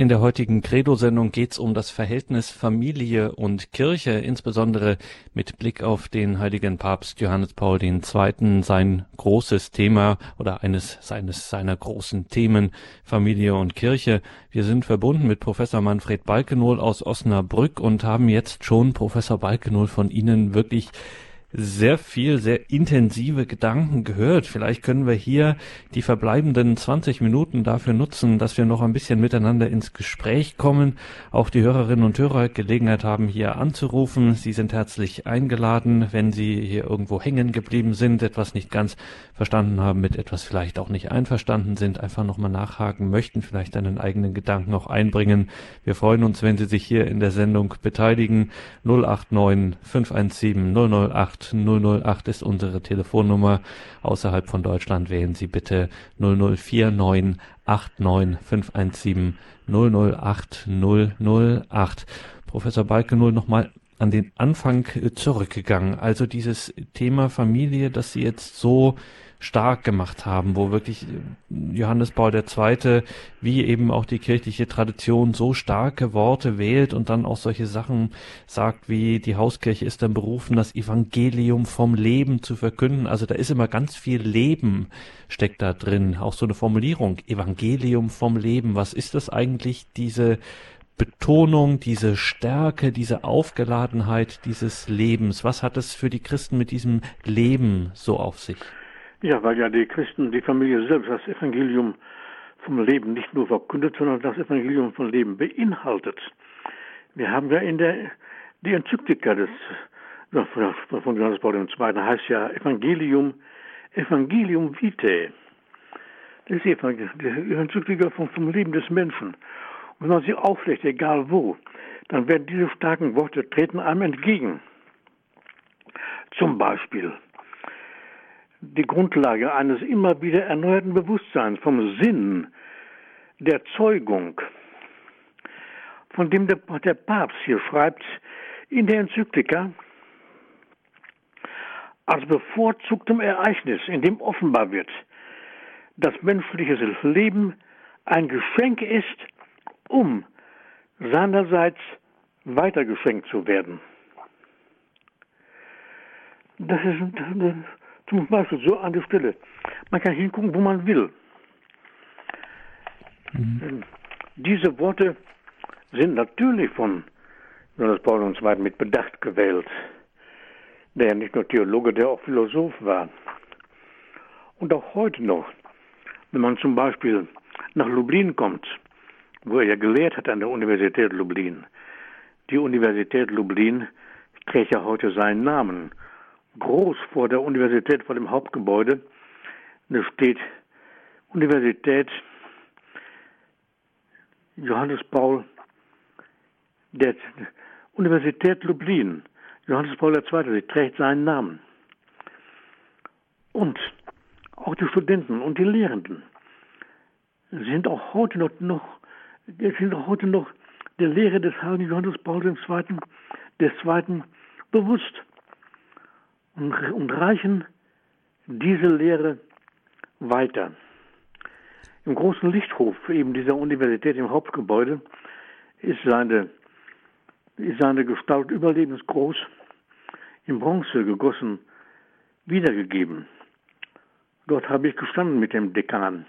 A: In der heutigen Credo-Sendung geht es um das Verhältnis Familie und Kirche, insbesondere mit Blick auf den heiligen Papst Johannes Paul II. Sein großes Thema oder eines seines seiner großen Themen Familie und Kirche. Wir sind verbunden mit Professor Manfred Balkenohl aus Osnabrück und haben jetzt schon Professor Balkenohl von Ihnen wirklich sehr viel, sehr intensive Gedanken gehört. Vielleicht können wir hier die verbleibenden 20 Minuten dafür nutzen, dass wir noch ein bisschen miteinander ins Gespräch kommen. Auch die Hörerinnen und Hörer Gelegenheit haben, hier anzurufen. Sie sind herzlich eingeladen, wenn Sie hier irgendwo hängen geblieben sind, etwas nicht ganz verstanden haben, mit etwas vielleicht auch nicht einverstanden sind, einfach nochmal nachhaken möchten, vielleicht einen eigenen Gedanken noch einbringen. Wir freuen uns, wenn Sie sich hier in der Sendung beteiligen. 089 517 008 008 ist unsere Telefonnummer. Außerhalb von Deutschland wählen Sie bitte 0049 89 517 008 008. Professor Balkenohl nochmal an den Anfang zurückgegangen. Also dieses Thema Familie, das Sie jetzt so stark gemacht haben, wo wirklich äh, Johannes Paul II. wie eben auch die kirchliche Tradition so starke Worte wählt und dann auch solche Sachen sagt, wie die Hauskirche ist dann berufen, das Evangelium vom Leben zu verkünden. Also da ist immer ganz viel Leben steckt da drin. Auch so eine Formulierung, Evangelium vom Leben. Was ist das eigentlich, diese Betonung, diese Stärke, diese Aufgeladenheit dieses Lebens? Was hat es für die Christen mit diesem Leben so auf sich?
B: Ja, weil ja die Christen, die Familie selbst das Evangelium vom Leben nicht nur verkündet, sondern das Evangelium vom Leben beinhaltet. Wir haben ja in der, die Enzyklika des, von Johannes Paul II. heißt ja Evangelium, Evangelium Vitae. Das ist die Enzyklika vom, vom Leben des Menschen. Und wenn man sie auflegt, egal wo, dann werden diese starken Worte treten einem entgegen. Zum Beispiel, die Grundlage eines immer wieder erneuerten Bewusstseins vom Sinn der Zeugung, von dem der, der Papst hier schreibt in der Enzyklika, als bevorzugtem Ereignis, in dem offenbar wird, dass menschliches Leben ein Geschenk ist, um seinerseits weitergeschenkt zu werden. Das ist zum Beispiel so an der Stelle. Man kann hingucken, wo man will. Mhm. Diese Worte sind natürlich von Johannes Paul II. mit Bedacht gewählt, der ja nicht nur Theologe, der auch Philosoph war. Und auch heute noch, wenn man zum Beispiel nach Lublin kommt, wo er ja gelehrt hat an der Universität Lublin. Die Universität Lublin trägt ja heute seinen Namen groß vor der Universität, vor dem Hauptgebäude. Da steht Universität Johannes Paul, der Universität Lublin, Johannes Paul II., sie trägt seinen Namen. Und auch die Studenten und die Lehrenden sind auch heute noch, noch sind auch heute noch der Lehre des heiligen Johannes Paul II. des bewusst und reichen diese Lehre weiter. Im großen Lichthof eben dieser Universität im Hauptgebäude ist seine, ist seine Gestalt überlebensgroß in Bronze gegossen wiedergegeben. Dort habe ich gestanden mit dem Dekan,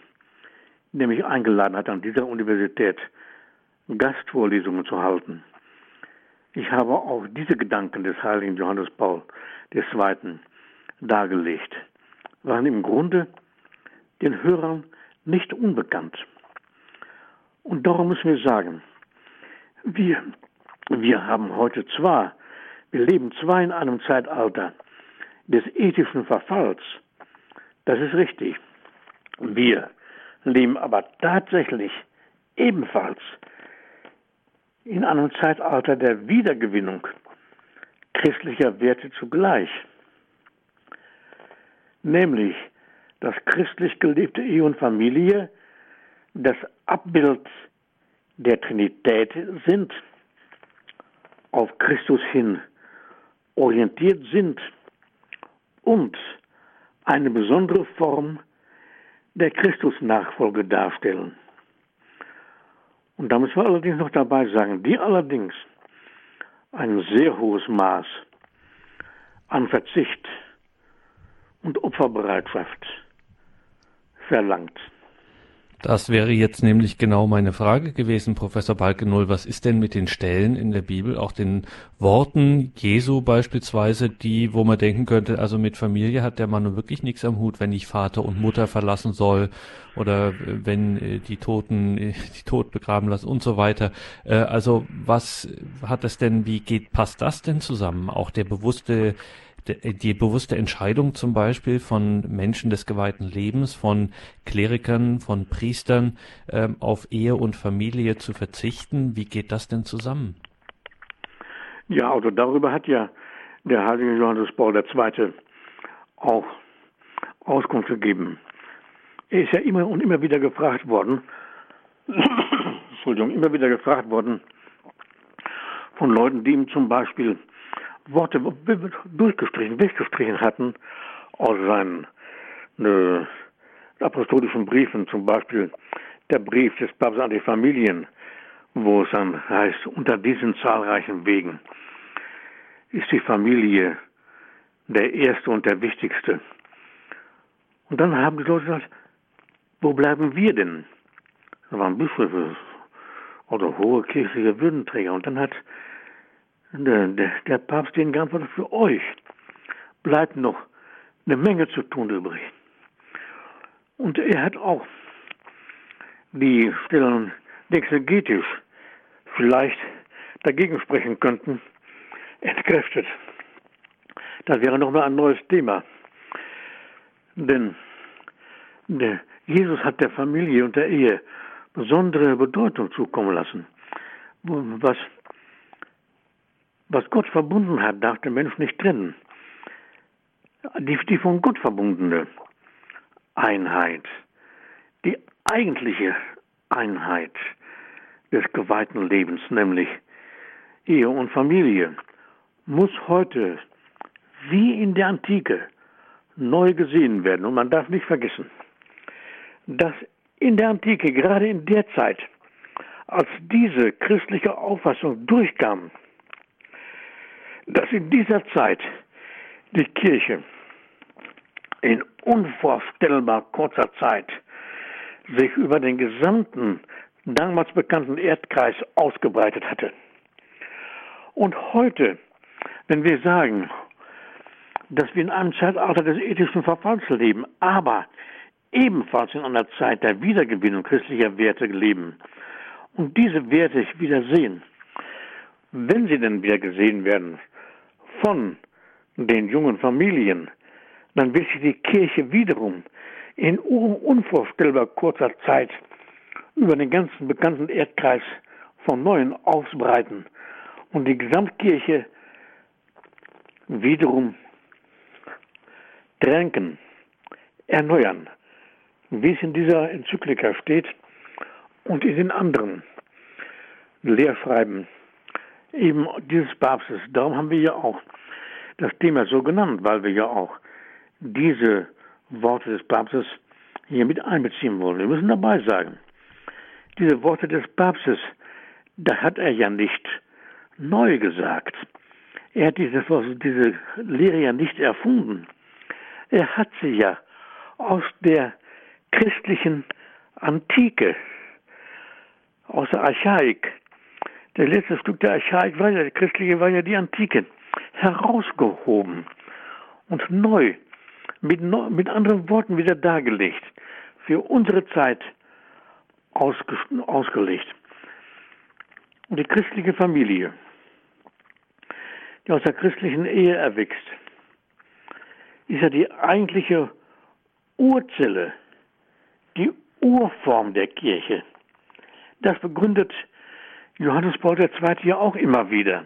B: der mich eingeladen hat, an dieser Universität Gastvorlesungen zu halten. Ich habe auch diese Gedanken des heiligen Johannes Paul II. dargelegt, waren im Grunde den Hörern nicht unbekannt. Und darum müssen wir sagen, wir, wir haben heute zwar, wir leben zwar in einem Zeitalter des ethischen Verfalls, das ist richtig. Wir leben aber tatsächlich ebenfalls in einem Zeitalter der Wiedergewinnung christlicher Werte zugleich. Nämlich, dass christlich gelebte Ehe und Familie das Abbild der Trinität sind, auf Christus hin orientiert sind und eine besondere Form der Christusnachfolge darstellen. Und da müssen wir allerdings noch dabei sagen, die allerdings ein sehr hohes Maß an Verzicht und Opferbereitschaft verlangt.
A: Das wäre jetzt nämlich genau meine Frage gewesen, Professor Balkenull. Was ist denn mit den Stellen in der Bibel, auch den Worten Jesu beispielsweise, die, wo man denken könnte, also mit Familie hat der Mann nun wirklich nichts am Hut, wenn ich Vater und Mutter verlassen soll oder wenn äh, die Toten äh, die Tod begraben lassen und so weiter. Äh, also was hat das denn, wie geht, passt das denn zusammen? Auch der bewusste die bewusste Entscheidung zum Beispiel von Menschen des geweihten Lebens, von Klerikern, von Priestern ähm, auf Ehe und Familie zu verzichten. Wie geht das denn zusammen?
B: Ja, also darüber hat ja der heilige Johannes Paul II. auch Auskunft gegeben. Er ist ja immer und immer wieder gefragt worden, Entschuldigung, immer wieder gefragt worden von Leuten, die ihm zum Beispiel Worte durchgestrichen, weggestrichen hatten aus seinen äh, apostolischen Briefen, zum Beispiel der Brief des Papstes an die Familien, wo es dann heißt, unter diesen zahlreichen Wegen ist die Familie der erste und der wichtigste. Und dann haben die Leute gesagt, wo bleiben wir denn? Da waren Bischöfe oder hohe kirchliche Würdenträger. Und dann hat der, der, der Papst den geantwortet, für euch bleibt noch eine Menge zu tun übrig. Und er hat auch die Stellen exegetisch vielleicht dagegen sprechen könnten, entkräftet. Das wäre nochmal ein neues Thema. Denn Jesus hat der Familie und der Ehe besondere Bedeutung zukommen lassen. Was was Gott verbunden hat, darf der Mensch nicht trennen. Die, die von Gott verbundene Einheit, die eigentliche Einheit des geweihten Lebens, nämlich Ehe und Familie, muss heute wie in der Antike neu gesehen werden. Und man darf nicht vergessen, dass in der Antike, gerade in der Zeit, als diese christliche Auffassung durchkam, dass in dieser Zeit die Kirche in unvorstellbar kurzer Zeit sich über den gesamten damals bekannten Erdkreis ausgebreitet hatte. Und heute, wenn wir sagen, dass wir in einem Zeitalter des ethischen Verfalls leben, aber ebenfalls in einer Zeit der Wiedergewinnung christlicher Werte leben und diese Werte wieder sehen, wenn sie denn wieder gesehen werden, von den jungen Familien, dann wird sich die Kirche wiederum in unvorstellbar kurzer Zeit über den ganzen bekannten Erdkreis von Neuem ausbreiten und die Gesamtkirche wiederum tränken, erneuern, wie es in dieser Enzyklika steht und in den anderen Lehrschreiben eben dieses Papstes. Darum haben wir ja auch das Thema so genannt, weil wir ja auch diese Worte des Papstes hier mit einbeziehen wollen. Wir müssen dabei sagen, diese Worte des Papstes, das hat er ja nicht neu gesagt. Er hat diese, diese Lehre ja nicht erfunden. Er hat sie ja aus der christlichen Antike, aus der Archaik, das letzte Stück der Archaik war ja, der christliche war ja die Antike, herausgehoben und neu, mit, mit anderen Worten wieder dargelegt, für unsere Zeit ausge, ausgelegt. Und die christliche Familie, die aus der christlichen Ehe erwächst, ist ja die eigentliche Urzelle, die Urform der Kirche. Das begründet Johannes Paul II. ja auch immer wieder.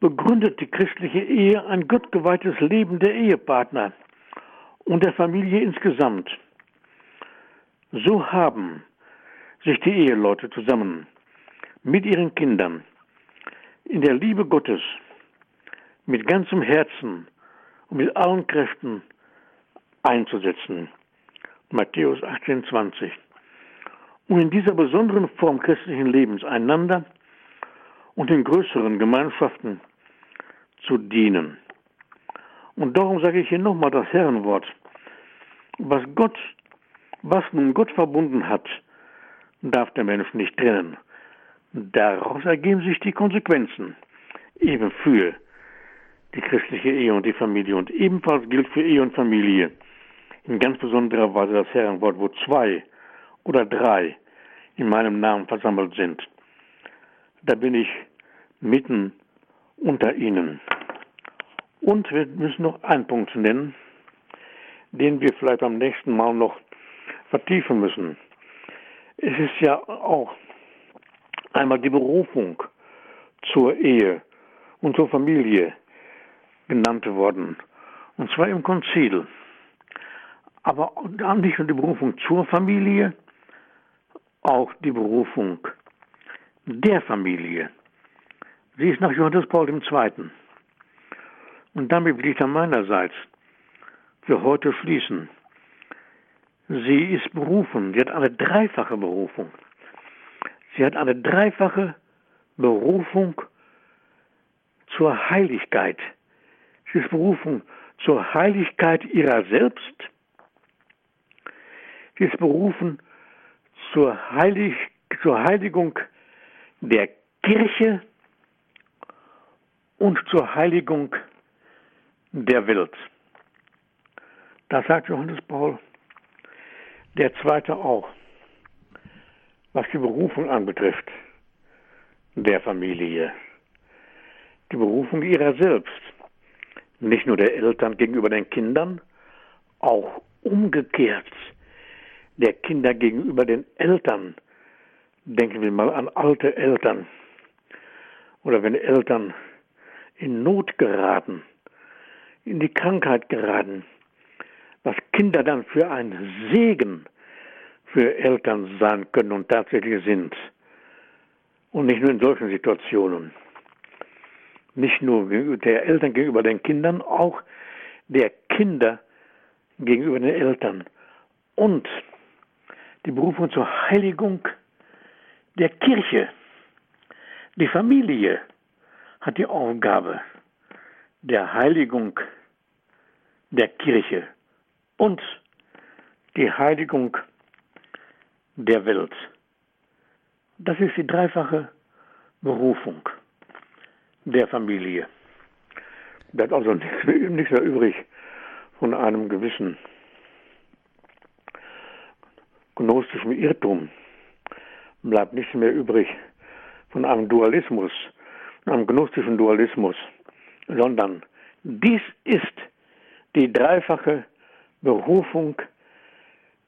B: Begründet die christliche Ehe ein gottgeweihtes Leben der Ehepartner und der Familie insgesamt. So haben sich die Eheleute zusammen mit ihren Kindern in der Liebe Gottes mit ganzem Herzen und mit allen Kräften einzusetzen. Matthäus 18, 20. Und in dieser besonderen Form christlichen Lebens einander und den größeren Gemeinschaften zu dienen. Und darum sage ich hier nochmal das Herrenwort. Was Gott, was nun Gott verbunden hat, darf der Mensch nicht trennen. Daraus ergeben sich die Konsequenzen, eben für die christliche Ehe und die Familie. Und ebenfalls gilt für Ehe und Familie in ganz besonderer Weise das Herrenwort, wo zwei oder drei in meinem Namen versammelt sind. Da bin ich mitten unter ihnen. Und wir müssen noch einen Punkt nennen, den wir vielleicht am nächsten Mal noch vertiefen müssen. Es ist ja auch einmal die Berufung zur Ehe und zur Familie genannt worden. Und zwar im Konzil. Aber nicht nur die Berufung zur Familie, auch die Berufung der Familie. Sie ist nach Johannes Paul II. Und damit will ich dann meinerseits für heute schließen. Sie ist berufen, sie hat eine dreifache Berufung. Sie hat eine dreifache Berufung zur Heiligkeit. Sie ist berufen zur Heiligkeit ihrer selbst. Sie ist berufen zur, Heilig, zur Heiligung der Kirche und zur Heiligung der Welt. Das sagt Johannes Paul. Der zweite auch, was die Berufung anbetrifft, der Familie. Die Berufung ihrer selbst. Nicht nur der Eltern gegenüber den Kindern, auch umgekehrt der Kinder gegenüber den Eltern. Denken wir mal an alte Eltern. Oder wenn Eltern in Not geraten, in die Krankheit geraten, was Kinder dann für ein Segen für Eltern sein können und tatsächlich sind. Und nicht nur in solchen Situationen. Nicht nur der Eltern gegenüber den Kindern, auch der Kinder gegenüber den Eltern. Und die Berufung zur Heiligung der Kirche. Die Familie hat die Aufgabe der Heiligung der Kirche und die Heiligung der Welt. Das ist die dreifache Berufung der Familie. Bleibt also nichts mehr übrig von einem gewissen gnostischen Irrtum bleibt nichts mehr übrig von einem Dualismus, einem gnostischen Dualismus, sondern dies ist die dreifache Berufung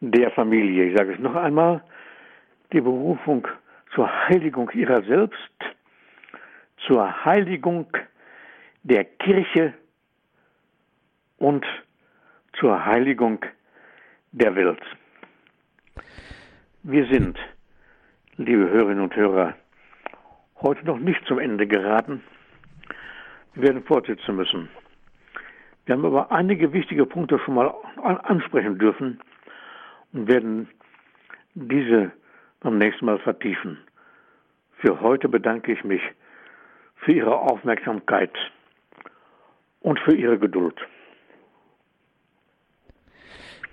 B: der Familie. Ich sage es noch einmal, die Berufung zur Heiligung ihrer selbst, zur Heiligung der Kirche und zur Heiligung der Welt. Wir sind, liebe Hörerinnen und Hörer, heute noch nicht zum Ende geraten. Wir werden fortsetzen müssen. Wir haben aber einige wichtige Punkte schon mal ansprechen dürfen und werden diese beim nächsten Mal vertiefen. Für heute bedanke ich mich für Ihre Aufmerksamkeit und für Ihre Geduld.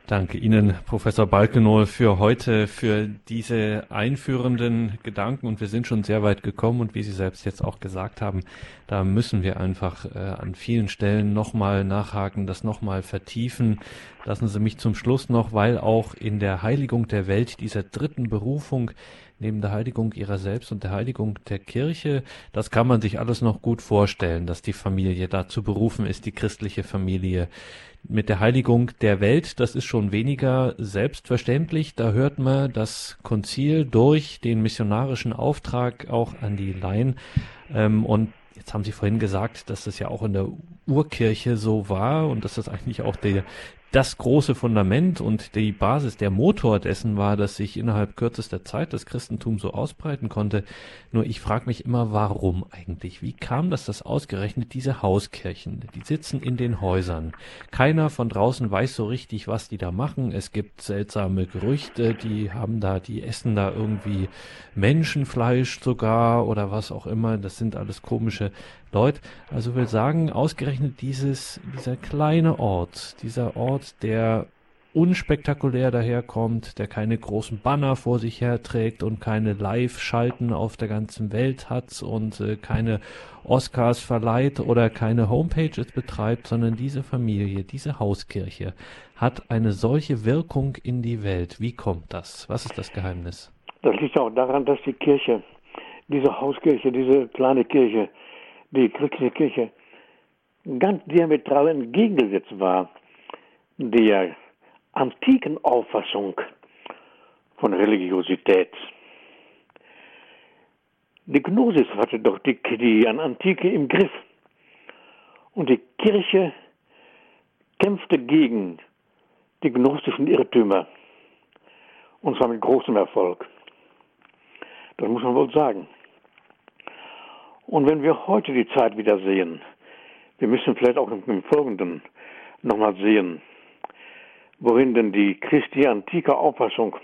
A: Danke Ihnen, Professor Balkenohl, für heute, für diese einführenden Gedanken. Und wir sind schon sehr weit gekommen. Und wie Sie selbst jetzt auch gesagt haben, da müssen wir einfach äh, an vielen Stellen nochmal nachhaken, das nochmal vertiefen. Lassen Sie mich zum Schluss noch, weil auch in der Heiligung der Welt, dieser dritten Berufung, neben der Heiligung ihrer selbst und der Heiligung der Kirche, das kann man sich alles noch gut vorstellen, dass die Familie dazu berufen ist, die christliche Familie mit der Heiligung der Welt, das ist schon weniger selbstverständlich. Da hört man das Konzil durch den missionarischen Auftrag auch an die Laien. Ähm, und jetzt haben Sie vorhin gesagt, dass das ja auch in der Urkirche so war und dass das eigentlich auch der, das große Fundament und die Basis, der Motor dessen war, dass sich innerhalb kürzester Zeit das Christentum so ausbreiten konnte. Nur ich frage mich immer, warum eigentlich? Wie kam das, dass ausgerechnet diese Hauskirchen, die sitzen in den Häusern. Keiner von draußen weiß so richtig, was die da machen. Es gibt seltsame Gerüchte, die haben da, die essen da irgendwie Menschenfleisch sogar oder was auch immer. Das sind alles komische Leute. Also will sagen, ausgerechnet dieses, dieser kleine Ort, dieser Ort, der unspektakulär daherkommt, der keine großen Banner vor sich herträgt und keine Live-Schalten auf der ganzen Welt hat und äh, keine Oscars verleiht oder keine Homepages betreibt, sondern diese Familie, diese Hauskirche hat eine solche Wirkung in die Welt. Wie kommt das? Was ist das Geheimnis?
B: Das liegt auch daran, dass die Kirche, diese Hauskirche, diese kleine Kirche, die christliche Kirche ganz diametral entgegengesetzt war der antiken Auffassung von Religiosität. Die Gnosis hatte doch die, die Antike im Griff. Und die Kirche kämpfte gegen die gnostischen Irrtümer. Und zwar mit großem Erfolg. Das muss man wohl sagen. Und wenn wir heute die Zeit wieder sehen, wir müssen vielleicht auch im Folgenden nochmal sehen, worin denn die Christi antike Auffassung,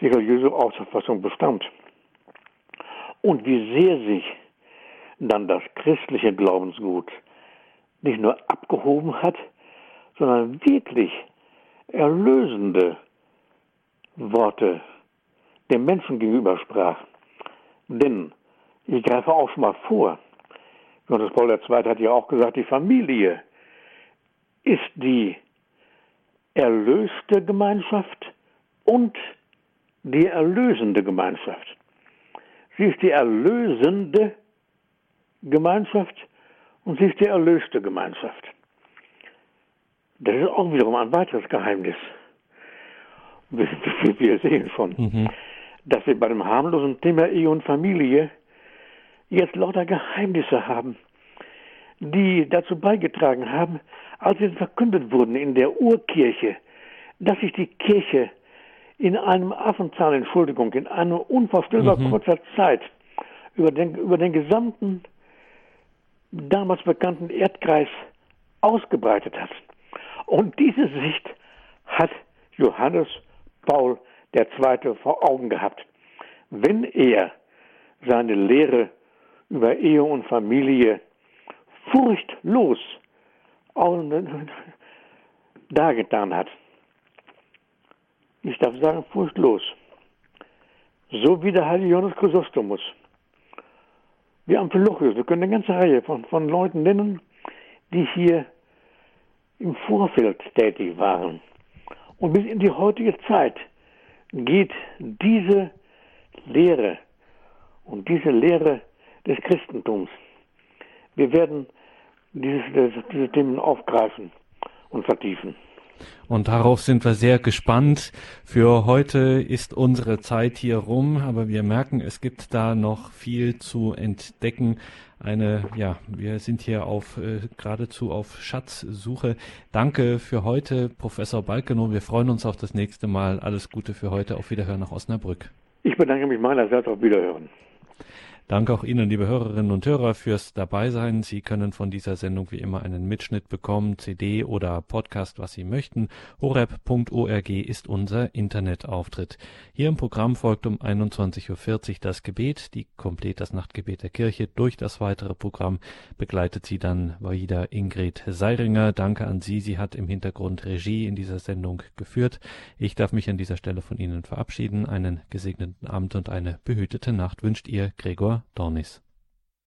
B: die religiöse Auffassung bestand. Und wie sehr sich dann das christliche Glaubensgut nicht nur abgehoben hat, sondern wirklich erlösende Worte dem Menschen gegenüber sprach. Denn ich greife auch schon mal vor. Johannes Paul II. hat ja auch gesagt, die Familie ist die erlöste Gemeinschaft und die erlösende Gemeinschaft. Sie ist die erlösende Gemeinschaft und sie ist die erlöste Gemeinschaft. Das ist auch wiederum ein weiteres Geheimnis. Wir, sehen schon, mhm. dass wir bei dem harmlosen Thema Ehe und Familie jetzt lauter Geheimnisse haben, die dazu beigetragen haben, als sie verkündet wurden in der Urkirche, dass sich die Kirche in einem Affenzahl, Entschuldigung, in einer unvorstellbar mhm. kurzer Zeit über den, über den gesamten damals bekannten Erdkreis ausgebreitet hat. Und diese Sicht hat Johannes Paul II. vor Augen gehabt. Wenn er seine Lehre über Ehe und Familie furchtlos dargetan hat. Ich darf sagen, furchtlos. So wie der heilige Johannes Chrysostomus. Wie Amphilochius. Wir können eine ganze Reihe von, von Leuten nennen, die hier im Vorfeld tätig waren. Und bis in die heutige Zeit geht diese Lehre und diese Lehre des Christentums. Wir werden dieses, diese Themen aufgreifen und vertiefen.
A: Und darauf sind wir sehr gespannt. Für heute ist unsere Zeit hier rum, aber wir merken, es gibt da noch viel zu entdecken. Eine, ja, wir sind hier auf äh, geradezu auf Schatzsuche. Danke für heute, Professor Balkenow. Wir freuen uns auf das nächste Mal. Alles Gute für heute. Auf Wiederhören nach Osnabrück.
B: Ich bedanke mich meinerseits auf Wiederhören.
A: Danke auch Ihnen, liebe Hörerinnen und Hörer, fürs Dabeisein. Sie können von dieser Sendung wie immer einen Mitschnitt bekommen, CD oder Podcast, was Sie möchten. horeb.org ist unser Internetauftritt. Hier im Programm folgt um 21.40 Uhr das Gebet, die Komplett das Nachtgebet der Kirche. Durch das weitere Programm begleitet Sie dann wieder Ingrid Seiringer. Danke an Sie. Sie hat im Hintergrund Regie in dieser Sendung geführt. Ich darf mich an dieser Stelle von Ihnen verabschieden. Einen gesegneten Abend und eine behütete Nacht wünscht Ihr Gregor Dornis.